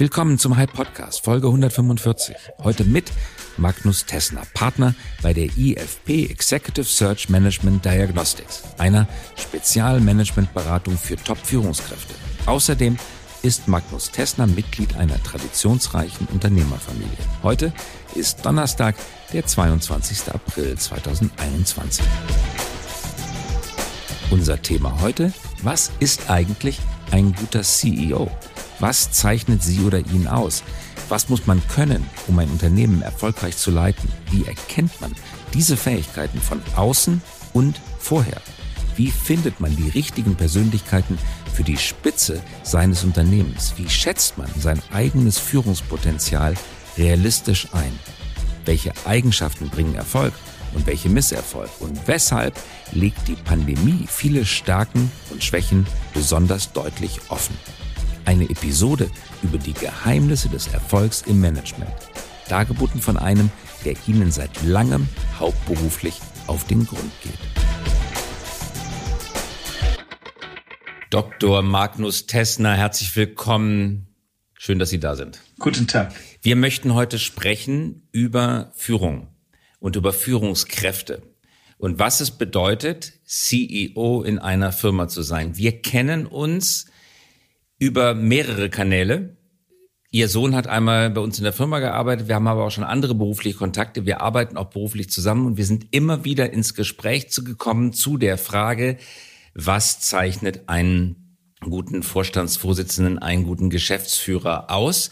Willkommen zum Hype Podcast, Folge 145. Heute mit Magnus Tessner, Partner bei der IFP Executive Search Management Diagnostics, einer Spezialmanagementberatung für Top-Führungskräfte. Außerdem ist Magnus Tessner Mitglied einer traditionsreichen Unternehmerfamilie. Heute ist Donnerstag, der 22. April 2021. Unser Thema heute, was ist eigentlich ein guter CEO? Was zeichnet sie oder ihn aus? Was muss man können, um ein Unternehmen erfolgreich zu leiten? Wie erkennt man diese Fähigkeiten von außen und vorher? Wie findet man die richtigen Persönlichkeiten für die Spitze seines Unternehmens? Wie schätzt man sein eigenes Führungspotenzial realistisch ein? Welche Eigenschaften bringen Erfolg und welche Misserfolg? Und weshalb legt die Pandemie viele Stärken und Schwächen besonders deutlich offen? Eine Episode über die Geheimnisse des Erfolgs im Management. Dargeboten von einem, der Ihnen seit langem hauptberuflich auf den Grund geht. Dr. Magnus Tessner, herzlich willkommen. Schön, dass Sie da sind. Guten Tag. Wir möchten heute sprechen über Führung und über Führungskräfte und was es bedeutet, CEO in einer Firma zu sein. Wir kennen uns über mehrere Kanäle. Ihr Sohn hat einmal bei uns in der Firma gearbeitet. Wir haben aber auch schon andere berufliche Kontakte. Wir arbeiten auch beruflich zusammen und wir sind immer wieder ins Gespräch zu gekommen zu der Frage, was zeichnet einen guten Vorstandsvorsitzenden, einen guten Geschäftsführer aus?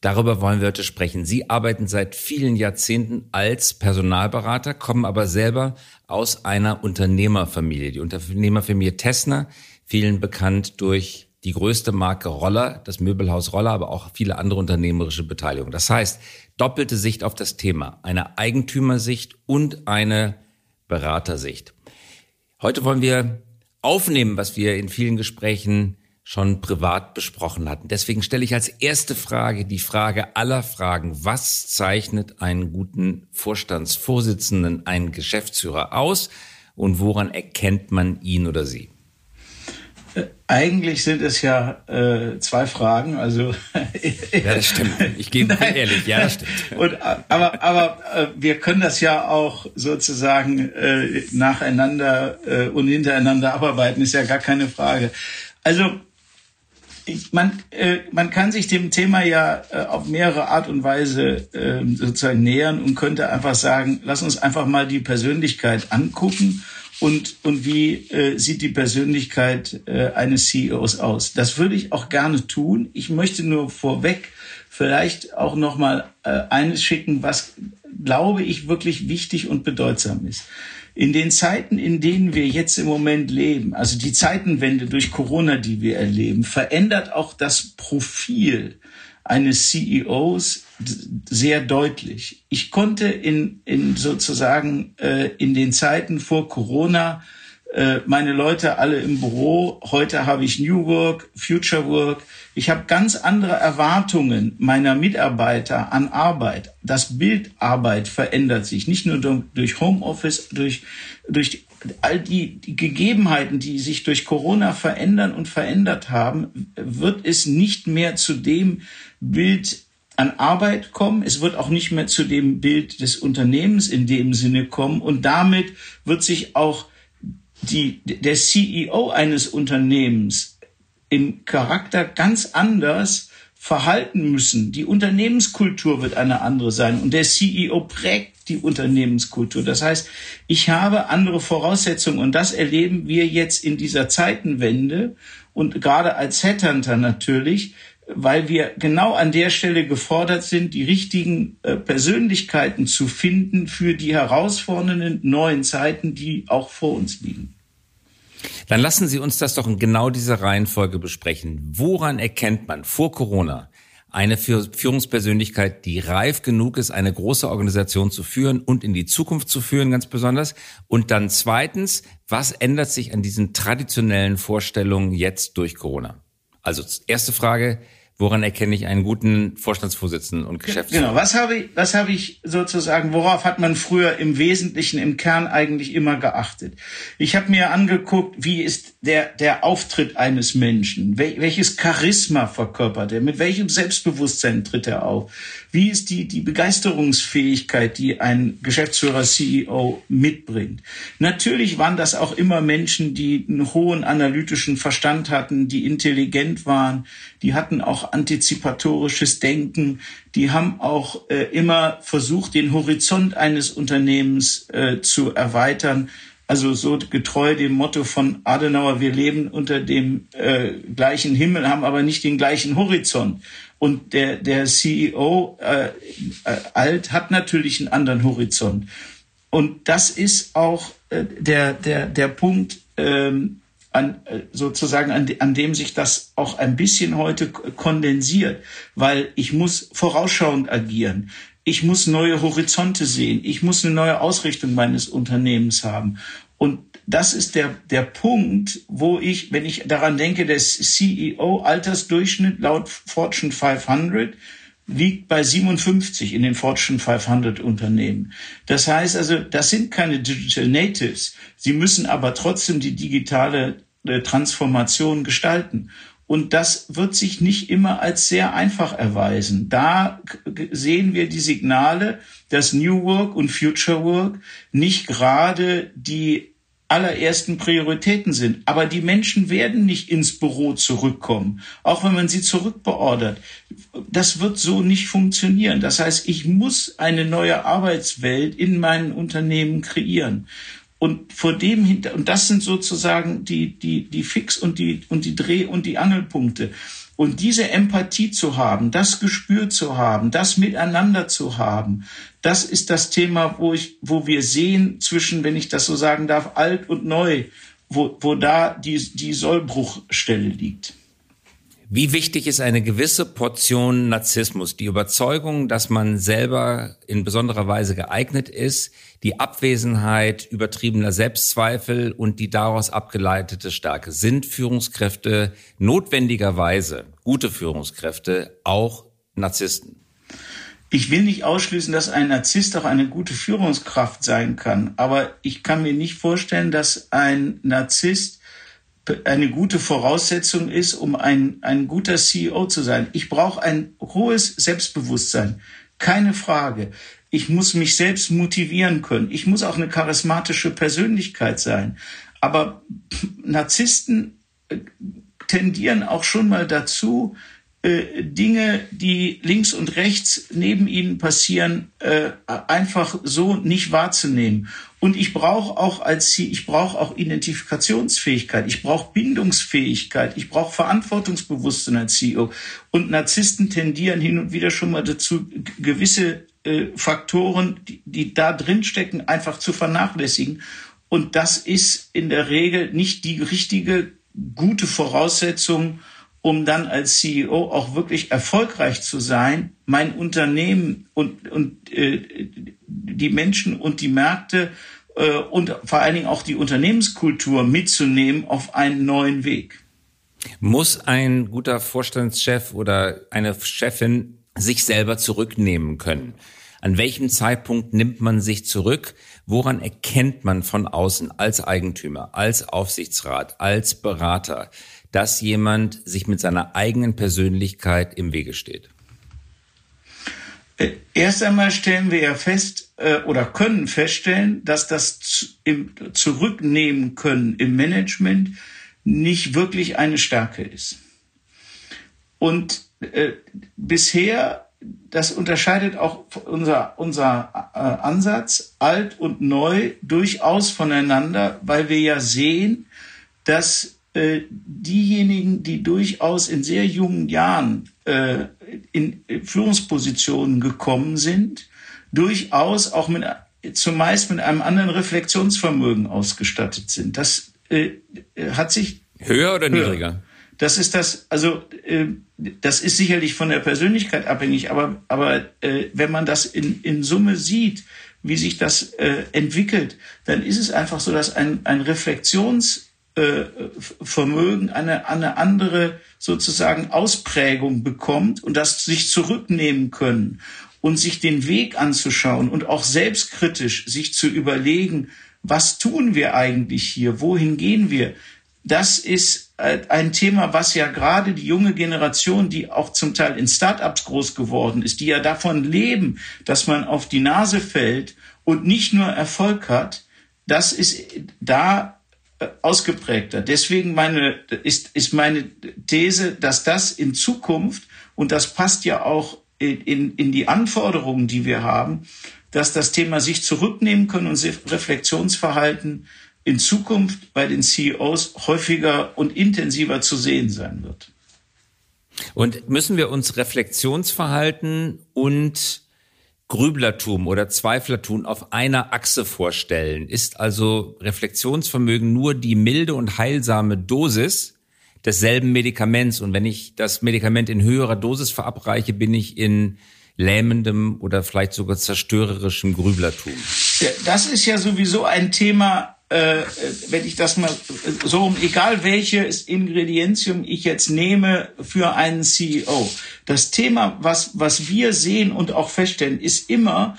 Darüber wollen wir heute sprechen. Sie arbeiten seit vielen Jahrzehnten als Personalberater, kommen aber selber aus einer Unternehmerfamilie. Die Unternehmerfamilie Tessner, vielen bekannt durch die größte Marke Roller, das Möbelhaus Roller, aber auch viele andere unternehmerische Beteiligungen. Das heißt, doppelte Sicht auf das Thema, eine Eigentümersicht und eine Beratersicht. Heute wollen wir aufnehmen, was wir in vielen Gesprächen schon privat besprochen hatten. Deswegen stelle ich als erste Frage die Frage aller Fragen. Was zeichnet einen guten Vorstandsvorsitzenden, einen Geschäftsführer aus und woran erkennt man ihn oder sie? Eigentlich sind es ja äh, zwei Fragen, also ja, das stimmt. Ich gebe ehrlich, ja, das stimmt. Und, aber aber äh, wir können das ja auch sozusagen äh, nacheinander äh, und hintereinander abarbeiten, ist ja gar keine Frage. Also ich, man, äh, man kann sich dem Thema ja äh, auf mehrere Art und Weise äh, sozusagen nähern und könnte einfach sagen, lass uns einfach mal die Persönlichkeit angucken und, und wie äh, sieht die Persönlichkeit äh, eines CEOs aus. Das würde ich auch gerne tun. Ich möchte nur vorweg vielleicht auch noch mal äh, eines schicken, was glaube ich wirklich wichtig und bedeutsam ist. In den Zeiten, in denen wir jetzt im Moment leben, also die Zeitenwende durch Corona, die wir erleben, verändert auch das Profil eines CEOs sehr deutlich. Ich konnte in, in sozusagen äh, in den Zeiten vor Corona äh, meine Leute alle im Büro. Heute habe ich New Work, Future Work. Ich habe ganz andere Erwartungen meiner Mitarbeiter an Arbeit. Das Bild Arbeit verändert sich, nicht nur durch Homeoffice, durch, durch all die, die Gegebenheiten, die sich durch Corona verändern und verändert haben, wird es nicht mehr zu dem Bild an Arbeit kommen. Es wird auch nicht mehr zu dem Bild des Unternehmens in dem Sinne kommen. Und damit wird sich auch die, der CEO eines Unternehmens im Charakter ganz anders verhalten müssen. Die Unternehmenskultur wird eine andere sein und der CEO prägt die Unternehmenskultur. Das heißt, ich habe andere Voraussetzungen und das erleben wir jetzt in dieser Zeitenwende und gerade als Headhunter natürlich, weil wir genau an der Stelle gefordert sind, die richtigen äh, Persönlichkeiten zu finden für die herausfordernden neuen Zeiten, die auch vor uns liegen. Dann lassen Sie uns das doch in genau dieser Reihenfolge besprechen. Woran erkennt man vor Corona eine Führungspersönlichkeit, die reif genug ist, eine große Organisation zu führen und in die Zukunft zu führen, ganz besonders? Und dann zweitens, was ändert sich an diesen traditionellen Vorstellungen jetzt durch Corona? Also erste Frage, Woran erkenne ich einen guten Vorstandsvorsitzenden und Geschäftsführer? Genau, was habe ich, was habe ich sozusagen, worauf hat man früher im Wesentlichen, im Kern eigentlich immer geachtet? Ich habe mir angeguckt, wie ist der, der Auftritt eines Menschen? Wel, welches Charisma verkörpert er? Mit welchem Selbstbewusstsein tritt er auf? Wie ist die, die Begeisterungsfähigkeit, die ein Geschäftsführer, CEO mitbringt? Natürlich waren das auch immer Menschen, die einen hohen analytischen Verstand hatten, die intelligent waren, die hatten auch antizipatorisches Denken, die haben auch äh, immer versucht, den Horizont eines Unternehmens äh, zu erweitern. Also so getreu dem Motto von Adenauer, wir leben unter dem äh, gleichen Himmel, haben aber nicht den gleichen Horizont. Und der, der CEO äh, äh, Alt hat natürlich einen anderen Horizont. Und das ist auch äh, der, der, der Punkt, ähm, an, äh, sozusagen an, an dem sich das auch ein bisschen heute kondensiert, weil ich muss vorausschauend agieren. Ich muss neue Horizonte sehen. Ich muss eine neue Ausrichtung meines Unternehmens haben. Und das ist der, der Punkt, wo ich, wenn ich daran denke, der CEO-Altersdurchschnitt laut Fortune 500 liegt bei 57 in den Fortune 500 Unternehmen. Das heißt also, das sind keine Digital Natives. Sie müssen aber trotzdem die digitale äh, Transformation gestalten. Und das wird sich nicht immer als sehr einfach erweisen. Da sehen wir die Signale, dass New Work und Future Work nicht gerade die allerersten Prioritäten sind. Aber die Menschen werden nicht ins Büro zurückkommen, auch wenn man sie zurückbeordert. Das wird so nicht funktionieren. Das heißt, ich muss eine neue Arbeitswelt in meinen Unternehmen kreieren. Und vor dem hinter, und das sind sozusagen die, die, die Fix und die, und die Dreh- und die Angelpunkte. Und diese Empathie zu haben, das Gespür zu haben, das Miteinander zu haben, das ist das Thema, wo ich, wo wir sehen zwischen, wenn ich das so sagen darf, alt und neu, wo, wo da die, die Sollbruchstelle liegt. Wie wichtig ist eine gewisse Portion Narzissmus, die Überzeugung, dass man selber in besonderer Weise geeignet ist, die Abwesenheit übertriebener Selbstzweifel und die daraus abgeleitete Stärke. Sind Führungskräfte notwendigerweise, gute Führungskräfte, auch Narzissten? Ich will nicht ausschließen, dass ein Narzisst auch eine gute Führungskraft sein kann, aber ich kann mir nicht vorstellen, dass ein Narzisst eine gute Voraussetzung ist, um ein, ein guter CEO zu sein. Ich brauche ein hohes Selbstbewusstsein, keine Frage. Ich muss mich selbst motivieren können. Ich muss auch eine charismatische Persönlichkeit sein. Aber Narzissten äh, tendieren auch schon mal dazu, äh, Dinge, die links und rechts neben ihnen passieren, äh, einfach so nicht wahrzunehmen. Und ich brauche auch als ich brauche auch Identifikationsfähigkeit, ich brauche Bindungsfähigkeit, ich brauche Verantwortungsbewusstsein als CEO. Und Narzissten tendieren hin und wieder schon mal dazu, gewisse äh, Faktoren, die, die da drin stecken, einfach zu vernachlässigen. Und das ist in der Regel nicht die richtige, gute Voraussetzung, um dann als CEO auch wirklich erfolgreich zu sein, mein Unternehmen und, und äh, die Menschen und die Märkte äh, und vor allen Dingen auch die Unternehmenskultur mitzunehmen auf einen neuen Weg. Muss ein guter Vorstandschef oder eine Chefin sich selber zurücknehmen können? An welchem Zeitpunkt nimmt man sich zurück? Woran erkennt man von außen als Eigentümer, als Aufsichtsrat, als Berater, dass jemand sich mit seiner eigenen Persönlichkeit im Wege steht? Äh, erst einmal stellen wir ja fest äh, oder können feststellen, dass das im Zurücknehmen können im Management nicht wirklich eine Stärke ist. Und äh, bisher, das unterscheidet auch unser, unser äh, Ansatz, alt und neu, durchaus voneinander, weil wir ja sehen, dass äh, diejenigen, die durchaus in sehr jungen Jahren äh, in Führungspositionen gekommen sind, durchaus auch mit, zumeist mit einem anderen Reflexionsvermögen ausgestattet sind. Das äh, hat sich höher oder höher. niedriger? Das ist das, also äh, das ist sicherlich von der Persönlichkeit abhängig, aber aber äh, wenn man das in in Summe sieht, wie sich das äh, entwickelt, dann ist es einfach so, dass ein ein Reflexions Vermögen eine, eine andere sozusagen Ausprägung bekommt und das sich zurücknehmen können und sich den Weg anzuschauen und auch selbstkritisch sich zu überlegen, was tun wir eigentlich hier? Wohin gehen wir? Das ist äh, ein Thema, was ja gerade die junge Generation, die auch zum Teil in Startups groß geworden ist, die ja davon leben, dass man auf die Nase fällt und nicht nur Erfolg hat, das ist da äh, ausgeprägter. Deswegen meine, ist, ist meine These, dass das in Zukunft, und das passt ja auch in, in, die Anforderungen, die wir haben, dass das Thema sich zurücknehmen können und Reflexionsverhalten in Zukunft bei den CEOs häufiger und intensiver zu sehen sein wird. Und müssen wir uns Reflexionsverhalten und Grüblertum oder Zweiflertum auf einer Achse vorstellen? Ist also Reflexionsvermögen nur die milde und heilsame Dosis desselben Medikaments? Und wenn ich das Medikament in höherer Dosis verabreiche, bin ich in lähmendem oder vielleicht sogar zerstörerischem Grüblertum? Das ist ja sowieso ein Thema, äh, wenn ich das mal so, egal welches Ingredientium ich jetzt nehme für einen CEO. Das Thema, was, was wir sehen und auch feststellen, ist immer,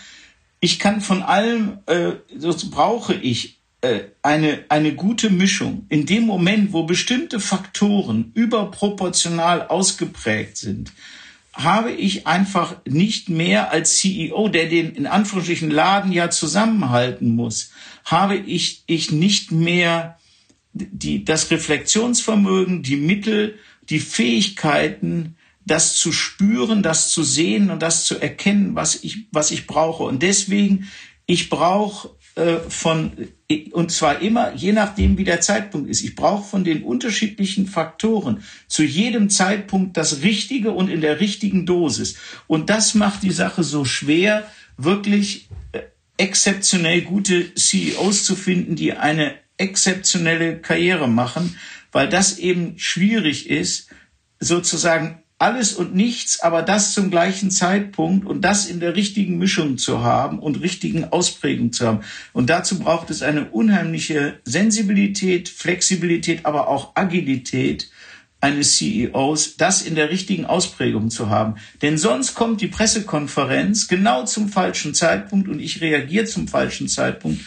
ich kann von allem, äh, das brauche ich äh, eine, eine gute Mischung. In dem Moment, wo bestimmte Faktoren überproportional ausgeprägt sind, habe ich einfach nicht mehr als CEO, der den in Anführungsstrichen Laden ja zusammenhalten muss, habe ich, ich nicht mehr die, das Reflexionsvermögen, die Mittel, die Fähigkeiten, das zu spüren, das zu sehen und das zu erkennen, was ich, was ich brauche. Und deswegen, ich brauche äh, von, und zwar immer, je nachdem, wie der Zeitpunkt ist. Ich brauche von den unterschiedlichen Faktoren zu jedem Zeitpunkt das Richtige und in der richtigen Dosis. Und das macht die Sache so schwer, wirklich äh, exzeptionell gute CEOs zu finden, die eine exzeptionelle Karriere machen, weil das eben schwierig ist, sozusagen alles und nichts, aber das zum gleichen Zeitpunkt und das in der richtigen Mischung zu haben und richtigen Ausprägung zu haben. Und dazu braucht es eine unheimliche Sensibilität, Flexibilität, aber auch Agilität eines CEOs, das in der richtigen Ausprägung zu haben. Denn sonst kommt die Pressekonferenz genau zum falschen Zeitpunkt und ich reagiere zum falschen Zeitpunkt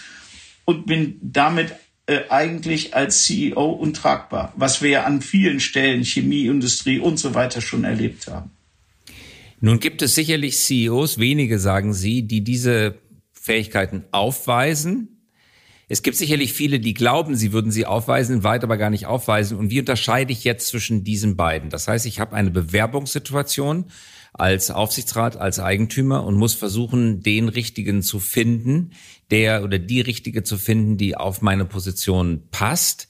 und bin damit äh, eigentlich als CEO untragbar, was wir ja an vielen Stellen, Chemieindustrie und so weiter schon erlebt haben. Nun gibt es sicherlich CEOs, wenige sagen Sie, die diese Fähigkeiten aufweisen. Es gibt sicherlich viele, die glauben, sie würden sie aufweisen, weit aber gar nicht aufweisen. Und wie unterscheide ich jetzt zwischen diesen beiden? Das heißt, ich habe eine Bewerbungssituation als Aufsichtsrat, als Eigentümer und muss versuchen, den richtigen zu finden, der oder die richtige zu finden, die auf meine Position passt.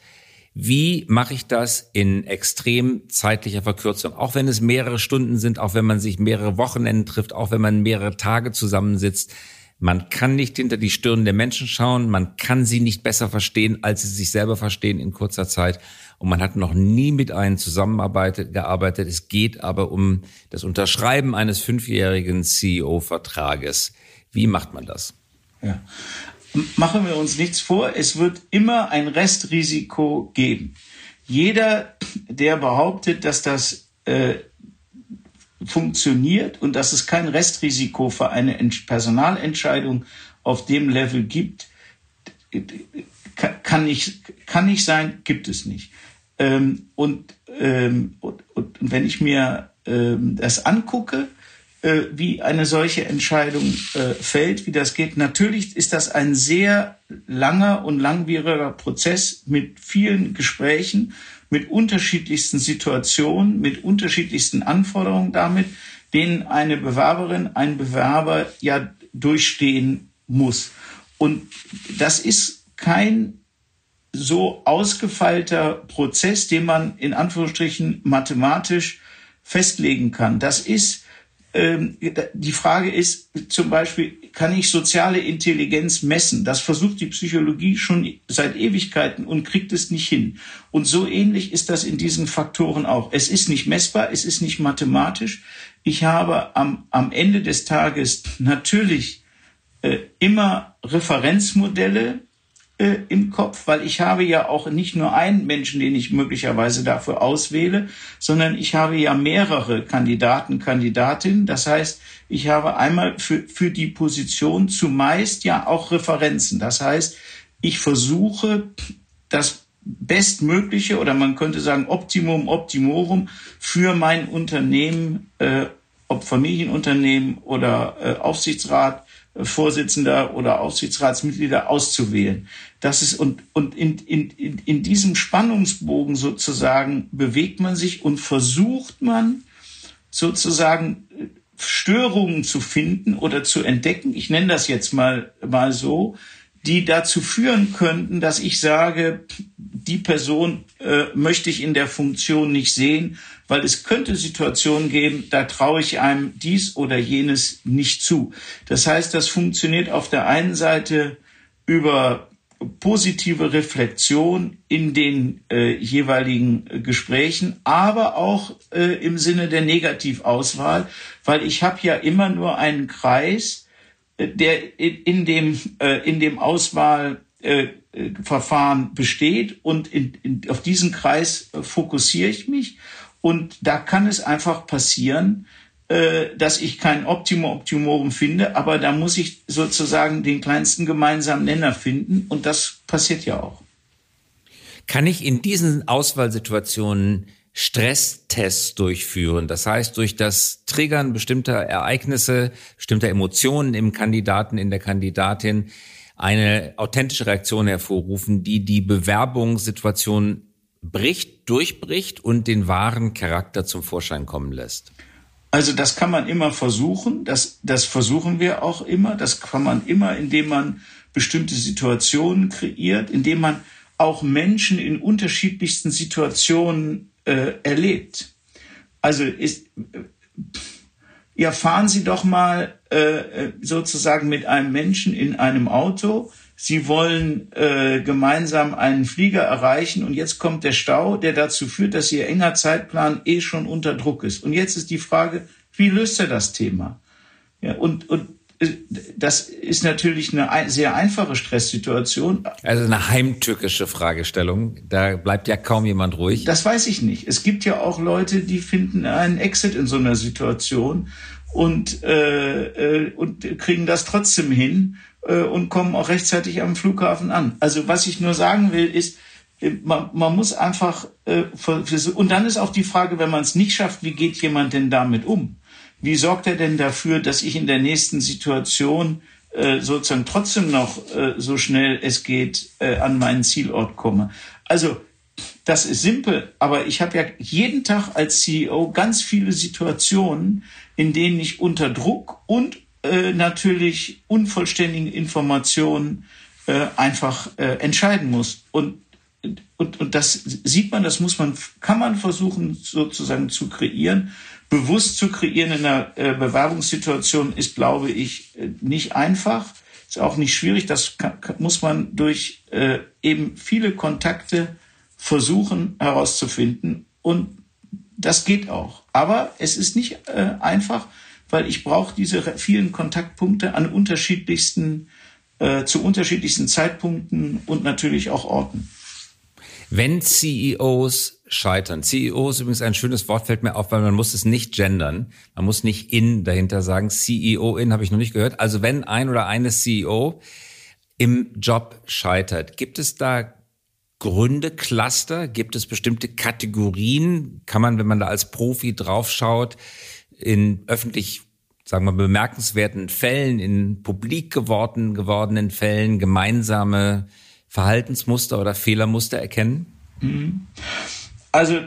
Wie mache ich das in extrem zeitlicher Verkürzung? Auch wenn es mehrere Stunden sind, auch wenn man sich mehrere Wochenenden trifft, auch wenn man mehrere Tage zusammensitzt. Man kann nicht hinter die Stirn der Menschen schauen, man kann sie nicht besser verstehen, als sie sich selber verstehen in kurzer Zeit. Und man hat noch nie mit einem zusammengearbeitet. Gearbeitet. Es geht aber um das Unterschreiben eines fünfjährigen CEO-Vertrages. Wie macht man das? Ja. Machen wir uns nichts vor, es wird immer ein Restrisiko geben. Jeder, der behauptet, dass das äh, funktioniert und dass es kein Restrisiko für eine Personalentscheidung auf dem Level gibt, kann nicht, kann nicht sein, gibt es nicht. Ähm, und, ähm, und, und, wenn ich mir ähm, das angucke, äh, wie eine solche Entscheidung äh, fällt, wie das geht, natürlich ist das ein sehr langer und langwieriger Prozess mit vielen Gesprächen mit unterschiedlichsten Situationen, mit unterschiedlichsten Anforderungen damit, denen eine Bewerberin, ein Bewerber ja durchstehen muss. Und das ist kein so ausgefeilter Prozess, den man in Anführungsstrichen mathematisch festlegen kann. Das ist ähm, die Frage ist zum Beispiel, kann ich soziale Intelligenz messen? Das versucht die Psychologie schon seit Ewigkeiten und kriegt es nicht hin. Und so ähnlich ist das in diesen Faktoren auch. Es ist nicht messbar, es ist nicht mathematisch. Ich habe am, am Ende des Tages natürlich äh, immer Referenzmodelle, äh, im Kopf, weil ich habe ja auch nicht nur einen Menschen, den ich möglicherweise dafür auswähle, sondern ich habe ja mehrere Kandidaten, Kandidatinnen. Das heißt, ich habe einmal für, für die Position zumeist ja auch Referenzen. Das heißt, ich versuche das Bestmögliche oder man könnte sagen Optimum Optimorum für mein Unternehmen, äh, ob Familienunternehmen oder äh, Aufsichtsrat, Vorsitzender oder Aufsichtsratsmitglieder auszuwählen. Das ist und, und in, in, in diesem Spannungsbogen sozusagen bewegt man sich und versucht man sozusagen äh, Störungen zu finden oder zu entdecken. Ich nenne das jetzt mal, mal so, die dazu führen könnten, dass ich sage, die Person äh, möchte ich in der Funktion nicht sehen, weil es könnte Situationen geben, da traue ich einem dies oder jenes nicht zu. Das heißt, das funktioniert auf der einen Seite über positive Reflexion in den äh, jeweiligen äh, Gesprächen, aber auch äh, im Sinne der Negativauswahl, weil ich habe ja immer nur einen Kreis, der in dem, äh, in dem Auswahlverfahren besteht und in, in, auf diesen Kreis fokussiere ich mich. Und da kann es einfach passieren, dass ich kein Optimum Optimorum finde, aber da muss ich sozusagen den kleinsten gemeinsamen Nenner finden und das passiert ja auch. Kann ich in diesen Auswahlsituationen Stresstests durchführen. Das heißt, durch das Triggern bestimmter Ereignisse, bestimmter Emotionen im Kandidaten, in der Kandidatin eine authentische Reaktion hervorrufen, die die Bewerbungssituation bricht, durchbricht und den wahren Charakter zum Vorschein kommen lässt. Also das kann man immer versuchen, das, das versuchen wir auch immer, das kann man immer, indem man bestimmte Situationen kreiert, indem man auch Menschen in unterschiedlichsten Situationen äh, erlebt. Also ist, ja, fahren Sie doch mal äh, sozusagen mit einem Menschen in einem Auto. Sie wollen äh, gemeinsam einen Flieger erreichen und jetzt kommt der Stau, der dazu führt, dass Ihr enger Zeitplan eh schon unter Druck ist. Und jetzt ist die Frage, wie löst er das Thema? Ja, und, und das ist natürlich eine sehr einfache Stresssituation. Also eine heimtückische Fragestellung. Da bleibt ja kaum jemand ruhig. Das weiß ich nicht. Es gibt ja auch Leute, die finden einen Exit in so einer Situation und, äh, äh, und kriegen das trotzdem hin äh, und kommen auch rechtzeitig am Flughafen an. Also was ich nur sagen will, ist, äh, man, man muss einfach, äh, und dann ist auch die Frage, wenn man es nicht schafft, wie geht jemand denn damit um? Wie sorgt er denn dafür, dass ich in der nächsten Situation äh, sozusagen trotzdem noch äh, so schnell es geht äh, an meinen Zielort komme? Also das ist simpel, aber ich habe ja jeden Tag als CEO ganz viele Situationen, in denen ich unter Druck und äh, natürlich unvollständigen Informationen äh, einfach äh, entscheiden muss. Und, und, und das sieht man, das muss man, kann man versuchen sozusagen zu kreieren bewusst zu kreieren in einer äh, Bewerbungssituation ist, glaube ich, äh, nicht einfach. Ist auch nicht schwierig. Das kann, muss man durch äh, eben viele Kontakte versuchen herauszufinden. Und das geht auch. Aber es ist nicht äh, einfach, weil ich brauche diese vielen Kontaktpunkte an unterschiedlichsten, äh, zu unterschiedlichsten Zeitpunkten und natürlich auch Orten. Wenn CEOs scheitern. CEO ist übrigens ein schönes Wort, fällt mir auf, weil man muss es nicht gendern. Man muss nicht in dahinter sagen. CEO in habe ich noch nicht gehört. Also wenn ein oder eine CEO im Job scheitert, gibt es da Gründe, Cluster? Gibt es bestimmte Kategorien? Kann man, wenn man da als Profi draufschaut, in öffentlich, sagen wir, bemerkenswerten Fällen, in publik geworden, gewordenen Fällen gemeinsame Verhaltensmuster oder Fehlermuster erkennen? Mhm. Also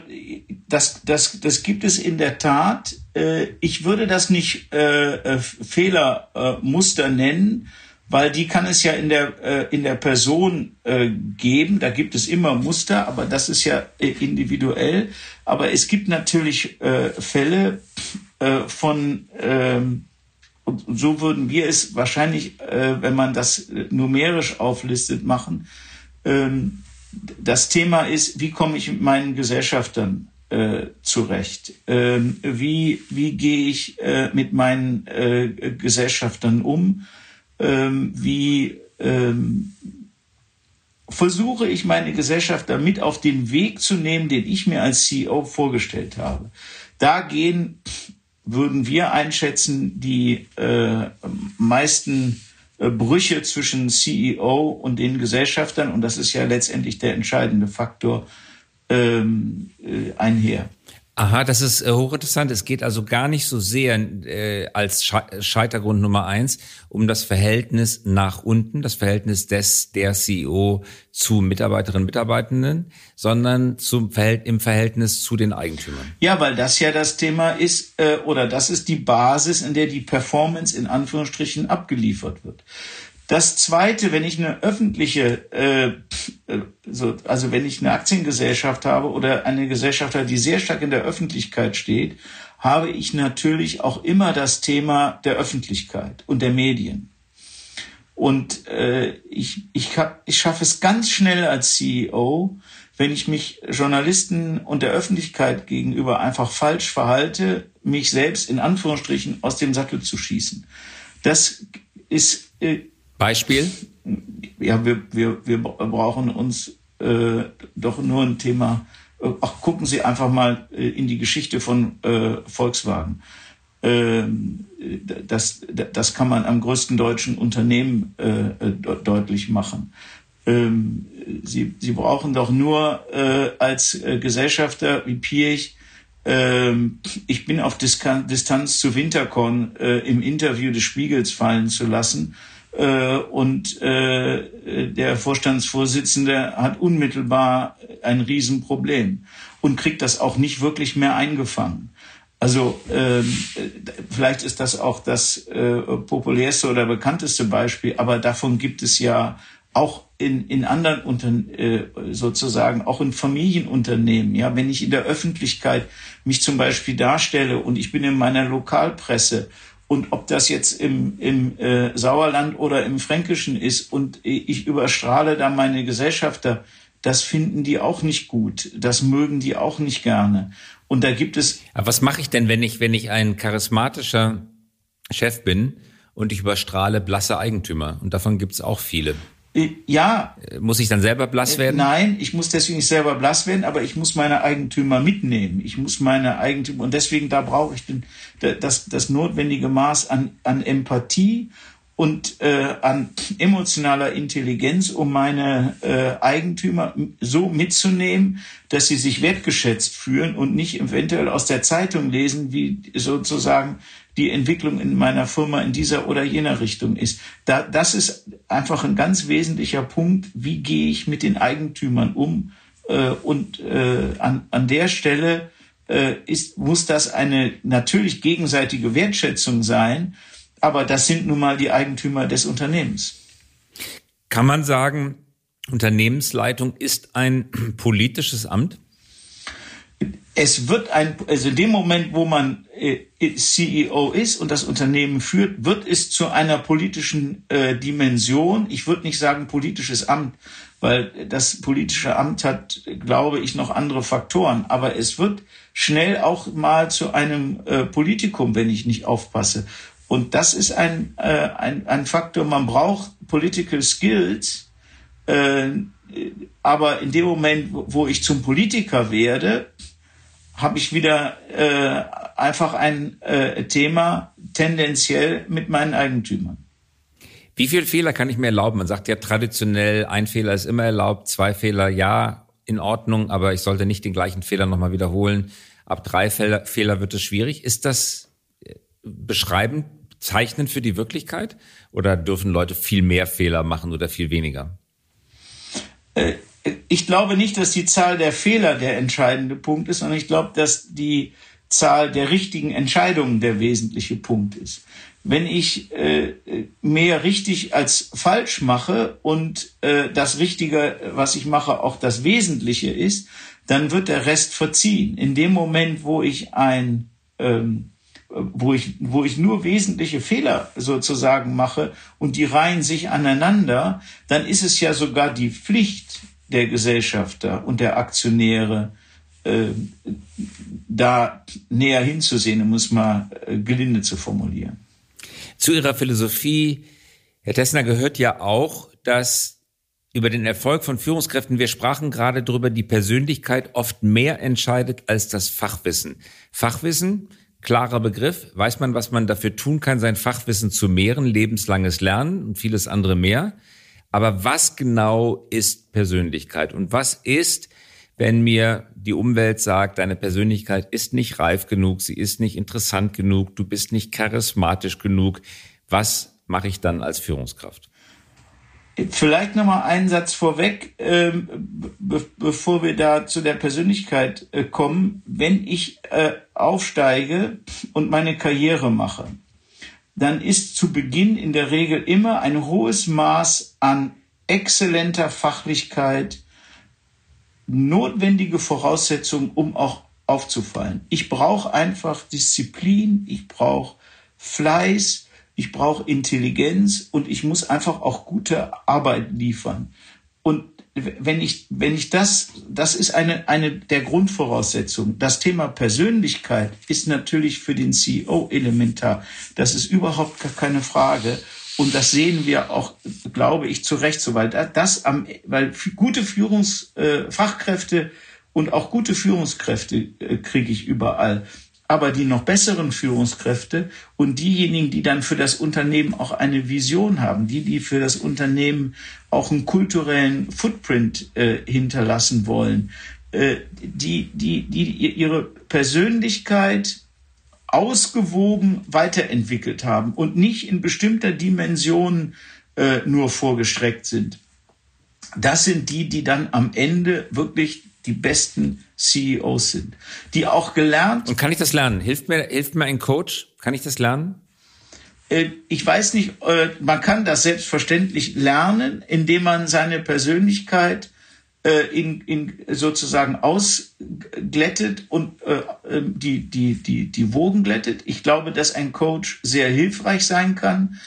das, das, das gibt es in der Tat. Äh, ich würde das nicht äh, äh Fehlermuster nennen, weil die kann es ja in der, in der Person geben. Da gibt es immer Muster, aber das ist ja individuell. Aber es gibt natürlich Fälle von, äh, und so würden wir es wahrscheinlich, äh, wenn man das numerisch auflistet, machen. Ähm, das Thema ist, wie komme ich mit meinen Gesellschaftern äh, zurecht? Ähm, wie, wie gehe ich äh, mit meinen äh, Gesellschaftern um? Ähm, wie, ähm, versuche ich meine Gesellschaft damit auf den Weg zu nehmen, den ich mir als CEO vorgestellt habe. Da gehen, würden wir einschätzen, die äh, meisten äh, Brüche zwischen CEO und den Gesellschaftern, und das ist ja letztendlich der entscheidende Faktor, ähm, äh, einher. Aha, das ist äh, hochinteressant. Es geht also gar nicht so sehr äh, als Scheitergrund Nummer eins um das Verhältnis nach unten, das Verhältnis des der CEO zu Mitarbeiterinnen und Mitarbeitenden, sondern zum Verhält im Verhältnis zu den Eigentümern. Ja, weil das ja das Thema ist äh, oder das ist die Basis, in der die Performance in Anführungsstrichen abgeliefert wird. Das zweite, wenn ich eine öffentliche, äh, äh, so, also wenn ich eine Aktiengesellschaft habe oder eine Gesellschaft habe, die sehr stark in der Öffentlichkeit steht, habe ich natürlich auch immer das Thema der Öffentlichkeit und der Medien. Und äh, ich, ich, ich schaffe es ganz schnell als CEO, wenn ich mich Journalisten und der Öffentlichkeit gegenüber einfach falsch verhalte, mich selbst in Anführungsstrichen aus dem Sattel zu schießen. Das ist äh, Beispiel? Ja, wir, wir, wir brauchen uns äh, doch nur ein Thema. Ach, gucken Sie einfach mal äh, in die Geschichte von äh, Volkswagen. Ähm, das, das kann man am größten deutschen Unternehmen äh, deutlich machen. Ähm, Sie, Sie brauchen doch nur äh, als äh, Gesellschafter wie Piech ähm, ich bin auf Distanz zu Winterkorn äh, im Interview des Spiegels fallen zu lassen und äh, der Vorstandsvorsitzende hat unmittelbar ein Riesenproblem und kriegt das auch nicht wirklich mehr eingefangen. Also ähm, vielleicht ist das auch das äh, populärste oder bekannteste Beispiel, aber davon gibt es ja auch in, in anderen Unter äh, sozusagen auch in Familienunternehmen. Ja, wenn ich in der Öffentlichkeit mich zum Beispiel darstelle und ich bin in meiner Lokalpresse und ob das jetzt im, im äh, Sauerland oder im Fränkischen ist und ich überstrahle da meine Gesellschafter, das finden die auch nicht gut. Das mögen die auch nicht gerne. Und da gibt es. Aber was mache ich denn, wenn ich, wenn ich ein charismatischer Chef bin und ich überstrahle blasse Eigentümer? Und davon gibt es auch viele. Äh, ja. Muss ich dann selber blass äh, werden? Nein, ich muss deswegen nicht selber blass werden, aber ich muss meine Eigentümer mitnehmen. Ich muss meine Eigentümer, und deswegen da brauche ich den, das, das notwendige Maß an, an Empathie und äh, an emotionaler Intelligenz, um meine äh, Eigentümer so mitzunehmen, dass sie sich wertgeschätzt fühlen und nicht eventuell aus der Zeitung lesen, wie sozusagen die Entwicklung in meiner Firma in dieser oder jener Richtung ist. Da, das ist einfach ein ganz wesentlicher Punkt. Wie gehe ich mit den Eigentümern um? Äh, und äh, an, an der Stelle äh, ist, muss das eine natürlich gegenseitige Wertschätzung sein. Aber das sind nun mal die Eigentümer des Unternehmens. Kann man sagen, Unternehmensleitung ist ein politisches Amt? Es wird ein, also in dem Moment, wo man äh, CEO ist und das Unternehmen führt, wird es zu einer politischen äh, Dimension. Ich würde nicht sagen politisches Amt, weil das politische Amt hat, glaube ich, noch andere Faktoren. Aber es wird schnell auch mal zu einem äh, Politikum, wenn ich nicht aufpasse. Und das ist ein, äh, ein, ein Faktor. Man braucht Political Skills. Äh, aber in dem Moment, wo ich zum Politiker werde, habe ich wieder äh, einfach ein äh, Thema tendenziell mit meinen Eigentümern. Wie viel Fehler kann ich mir erlauben? Man sagt ja traditionell, ein Fehler ist immer erlaubt, zwei Fehler ja in Ordnung, aber ich sollte nicht den gleichen Fehler nochmal wiederholen. Ab drei Fehler, Fehler wird es schwierig. Ist das äh, beschreibend, zeichnend für die Wirklichkeit? Oder dürfen Leute viel mehr Fehler machen oder viel weniger? Äh, ich glaube nicht, dass die Zahl der Fehler der entscheidende Punkt ist, sondern ich glaube, dass die Zahl der richtigen Entscheidungen der wesentliche Punkt ist. Wenn ich äh, mehr richtig als falsch mache und äh, das Richtige, was ich mache, auch das Wesentliche ist, dann wird der Rest verziehen. In dem Moment, wo ich ein ähm, wo ich, wo ich nur wesentliche Fehler sozusagen mache und die reihen sich aneinander, dann ist es ja sogar die Pflicht der Gesellschafter und der Aktionäre äh, da näher hinzusehen, um es mal äh, gelinde zu formulieren. Zu Ihrer Philosophie, Herr Tessner, gehört ja auch, dass über den Erfolg von Führungskräften. Wir sprachen gerade darüber, die Persönlichkeit oft mehr entscheidet als das Fachwissen. Fachwissen, klarer Begriff, weiß man, was man dafür tun kann, sein Fachwissen zu mehren, lebenslanges Lernen und vieles andere mehr. Aber was genau ist Persönlichkeit und was ist, wenn mir die Umwelt sagt, deine Persönlichkeit ist nicht reif genug, sie ist nicht interessant genug, du bist nicht charismatisch genug. Was mache ich dann als Führungskraft? Vielleicht noch mal einen Satz vorweg, ähm, be bevor wir da zu der Persönlichkeit äh, kommen. Wenn ich äh, aufsteige und meine Karriere mache, dann ist zu Beginn in der Regel immer ein hohes Maß an exzellenter Fachlichkeit notwendige Voraussetzung, um auch aufzufallen. Ich brauche einfach Disziplin, ich brauche Fleiß, ich brauche Intelligenz und ich muss einfach auch gute Arbeit liefern. Und wenn ich, wenn ich das, das ist eine, eine der Grundvoraussetzungen. Das Thema Persönlichkeit ist natürlich für den CEO elementar. Das ist überhaupt gar keine Frage. Und das sehen wir auch, glaube ich, zu Recht so, weil das am, weil gute Führungsfachkräfte äh, und auch gute Führungskräfte äh, kriege ich überall aber die noch besseren Führungskräfte und diejenigen, die dann für das Unternehmen auch eine Vision haben, die, die für das Unternehmen auch einen kulturellen Footprint äh, hinterlassen wollen, äh, die, die, die ihre Persönlichkeit ausgewogen weiterentwickelt haben und nicht in bestimmter Dimension äh, nur vorgestreckt sind. Das sind die, die dann am Ende wirklich die besten CEOs sind, die auch gelernt. Und kann ich das lernen? Hilft mir, hilft mir ein Coach? Kann ich das lernen? Äh, ich weiß nicht, äh, man kann das selbstverständlich lernen, indem man seine Persönlichkeit äh, in, in sozusagen ausglättet und die, die, die, die Wogen glättet. Ich glaube, dass ein Coach sehr hilfreich sein kann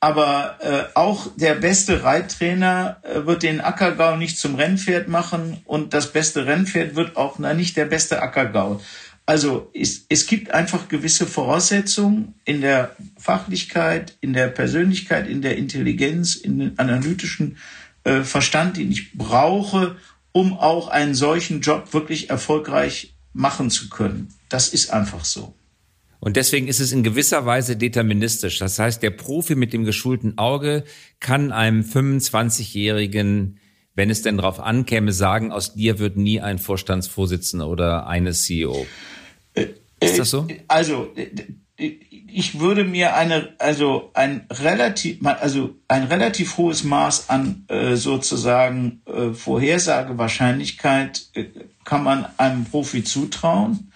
aber äh, auch der beste Reittrainer äh, wird den Ackergau nicht zum Rennpferd machen und das beste Rennpferd wird auch na, nicht der beste Ackergau. Also es, es gibt einfach gewisse Voraussetzungen in der Fachlichkeit, in der Persönlichkeit, in der Intelligenz, in den analytischen äh, Verstand, den ich brauche, um auch einen solchen Job wirklich erfolgreich machen zu können. Das ist einfach so. Und deswegen ist es in gewisser Weise deterministisch. Das heißt, der Profi mit dem geschulten Auge kann einem 25-Jährigen, wenn es denn darauf ankäme, sagen, aus dir wird nie ein Vorstandsvorsitzender oder eine CEO. Ist das so? Also, ich würde mir eine, also ein relativ, also ein relativ hohes Maß an äh, sozusagen äh, Vorhersagewahrscheinlichkeit äh, kann man einem Profi zutrauen.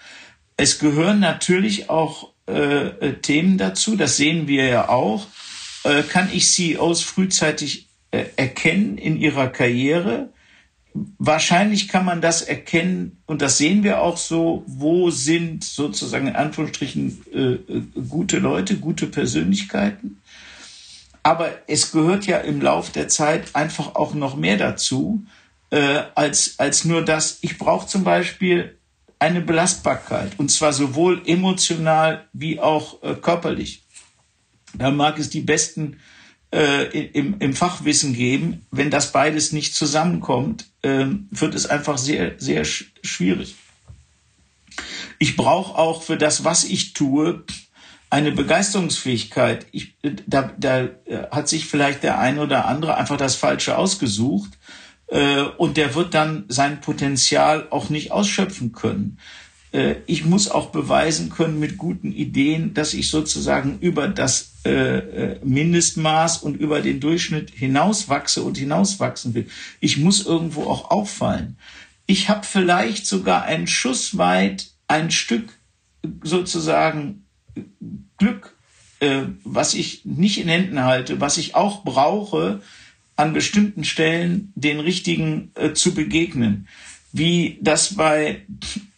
Es gehören natürlich auch äh, äh, Themen dazu, das sehen wir ja auch. Äh, kann ich CEOs frühzeitig äh, erkennen in ihrer Karriere? Wahrscheinlich kann man das erkennen, und das sehen wir auch so, wo sind sozusagen in Anführungsstrichen äh, äh gute Leute, gute Persönlichkeiten. Aber es gehört ja im Lauf der Zeit einfach auch noch mehr dazu, äh, als, als nur das. Ich brauche zum Beispiel eine Belastbarkeit, und zwar sowohl emotional wie auch äh, körperlich. Da mag es die besten äh, im, im Fachwissen geben. Wenn das beides nicht zusammenkommt, äh, wird es einfach sehr, sehr sch schwierig. Ich brauche auch für das, was ich tue, eine Begeisterungsfähigkeit. Ich, da, da äh, hat sich vielleicht der eine oder andere einfach das Falsche ausgesucht äh, und der wird dann sein Potenzial auch nicht ausschöpfen können. Äh, ich muss auch beweisen können mit guten Ideen, dass ich sozusagen über das äh, Mindestmaß und über den Durchschnitt hinauswachse und hinauswachsen will. Ich muss irgendwo auch auffallen. Ich habe vielleicht sogar einen Schuss weit ein Stück sozusagen Glück, was ich nicht in Händen halte, was ich auch brauche, an bestimmten Stellen den richtigen äh, zu begegnen. Wie das bei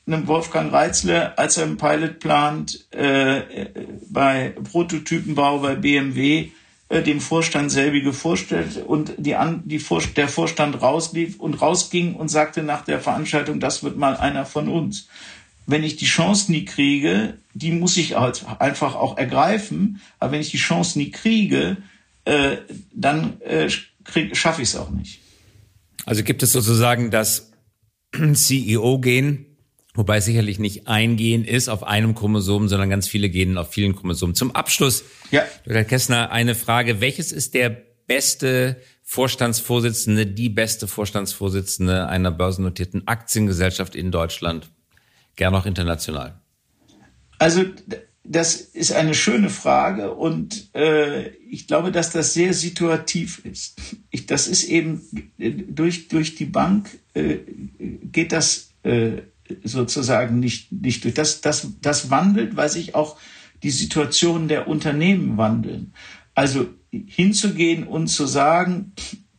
einem Wolfgang Reitzle, als er einen Pilot plant, äh, bei Prototypenbau bei BMW, äh, dem Vorstand selbige vorstellt und die, an, die Vor der Vorstand rauslief und rausging und sagte nach der Veranstaltung, das wird mal einer von uns. Wenn ich die Chance nie kriege, die muss ich halt einfach auch ergreifen, aber wenn ich die Chance nie kriege, äh, dann äh, schaffe ich es auch nicht. Also gibt es sozusagen das CEO-Gen, wobei sicherlich nicht ein Gen ist auf einem Chromosom, sondern ganz viele Genen auf vielen Chromosomen. Zum Abschluss, ja. Dr. Kessner, eine Frage. Welches ist der beste Vorstandsvorsitzende, die beste Vorstandsvorsitzende einer börsennotierten Aktiengesellschaft in Deutschland? Gern auch international. Also das ist eine schöne Frage und äh, ich glaube, dass das sehr situativ ist. Ich, das ist eben äh, durch, durch die Bank äh, geht das äh, sozusagen nicht, nicht durch. Das, das, das wandelt, weil sich auch die Situation der Unternehmen wandeln. Also hinzugehen und zu sagen,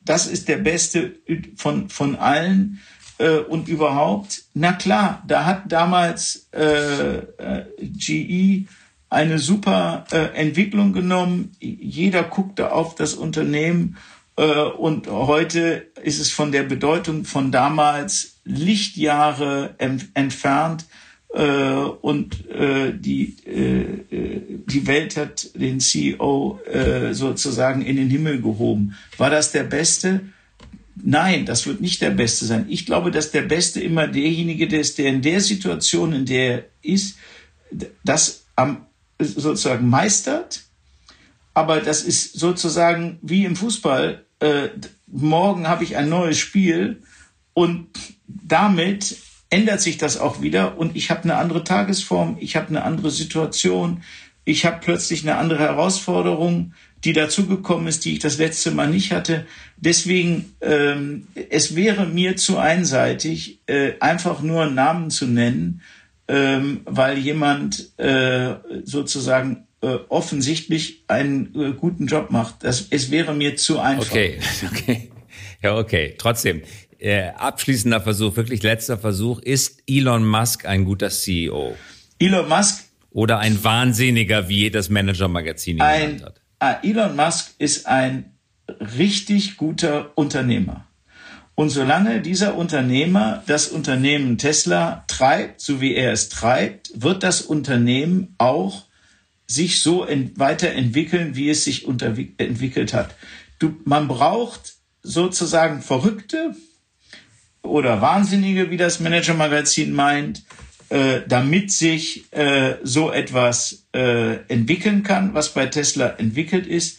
das ist der beste von, von allen, äh, und überhaupt, na klar, da hat damals äh, äh, GE eine super äh, Entwicklung genommen. Jeder guckte auf das Unternehmen äh, und heute ist es von der Bedeutung von damals Lichtjahre entfernt. Äh, und äh, die, äh, die Welt hat den CEO äh, sozusagen in den Himmel gehoben. War das der Beste? Nein, das wird nicht der Beste sein. Ich glaube, dass der Beste immer derjenige ist, der in der Situation, in der er ist, das am, sozusagen meistert. Aber das ist sozusagen wie im Fußball. Äh, morgen habe ich ein neues Spiel und damit ändert sich das auch wieder und ich habe eine andere Tagesform, ich habe eine andere Situation, ich habe plötzlich eine andere Herausforderung die dazugekommen ist, die ich das letzte Mal nicht hatte. Deswegen, ähm, es wäre mir zu einseitig, äh, einfach nur Namen zu nennen, ähm, weil jemand äh, sozusagen äh, offensichtlich einen äh, guten Job macht. Das, es wäre mir zu einfach. Okay, okay. Ja, okay. Trotzdem, äh, abschließender Versuch, wirklich letzter Versuch. Ist Elon Musk ein guter CEO? Elon Musk oder ein Wahnsinniger, wie das Manager-Magazin ihn genannt hat? Ah, Elon Musk ist ein richtig guter Unternehmer. Und solange dieser Unternehmer das Unternehmen Tesla treibt, so wie er es treibt, wird das Unternehmen auch sich so weiterentwickeln, wie es sich entwickelt hat. Du, man braucht sozusagen Verrückte oder Wahnsinnige, wie das Manager-Magazin meint, äh, damit sich äh, so etwas äh, entwickeln kann, was bei Tesla entwickelt ist.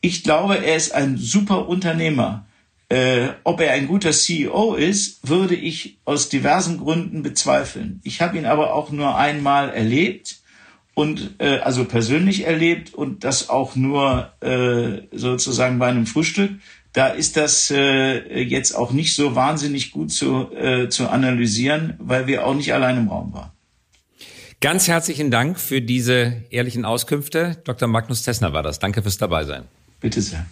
Ich glaube, er ist ein super Unternehmer. Äh, ob er ein guter CEO ist, würde ich aus diversen Gründen bezweifeln. Ich habe ihn aber auch nur einmal erlebt und äh, also persönlich erlebt und das auch nur äh, sozusagen bei einem Frühstück da ist das äh, jetzt auch nicht so wahnsinnig gut zu, äh, zu analysieren, weil wir auch nicht allein im Raum waren. Ganz herzlichen Dank für diese ehrlichen Auskünfte. Dr. Magnus Tessner war das. Danke fürs Dabeisein. Bitte sehr.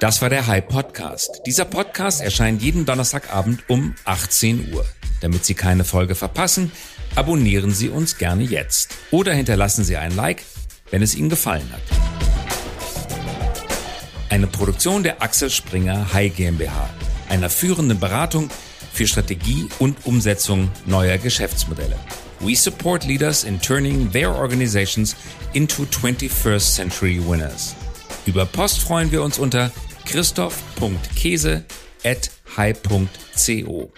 Das war der High Podcast. Dieser Podcast erscheint jeden Donnerstagabend um 18 Uhr. Damit Sie keine Folge verpassen, abonnieren Sie uns gerne jetzt oder hinterlassen Sie ein Like, wenn es Ihnen gefallen hat. Eine Produktion der Axel Springer High GmbH, einer führenden Beratung für Strategie und Umsetzung neuer Geschäftsmodelle. We support leaders in turning their organizations into 21st century winners. Über Post freuen wir uns unter christoph.käse at high.co.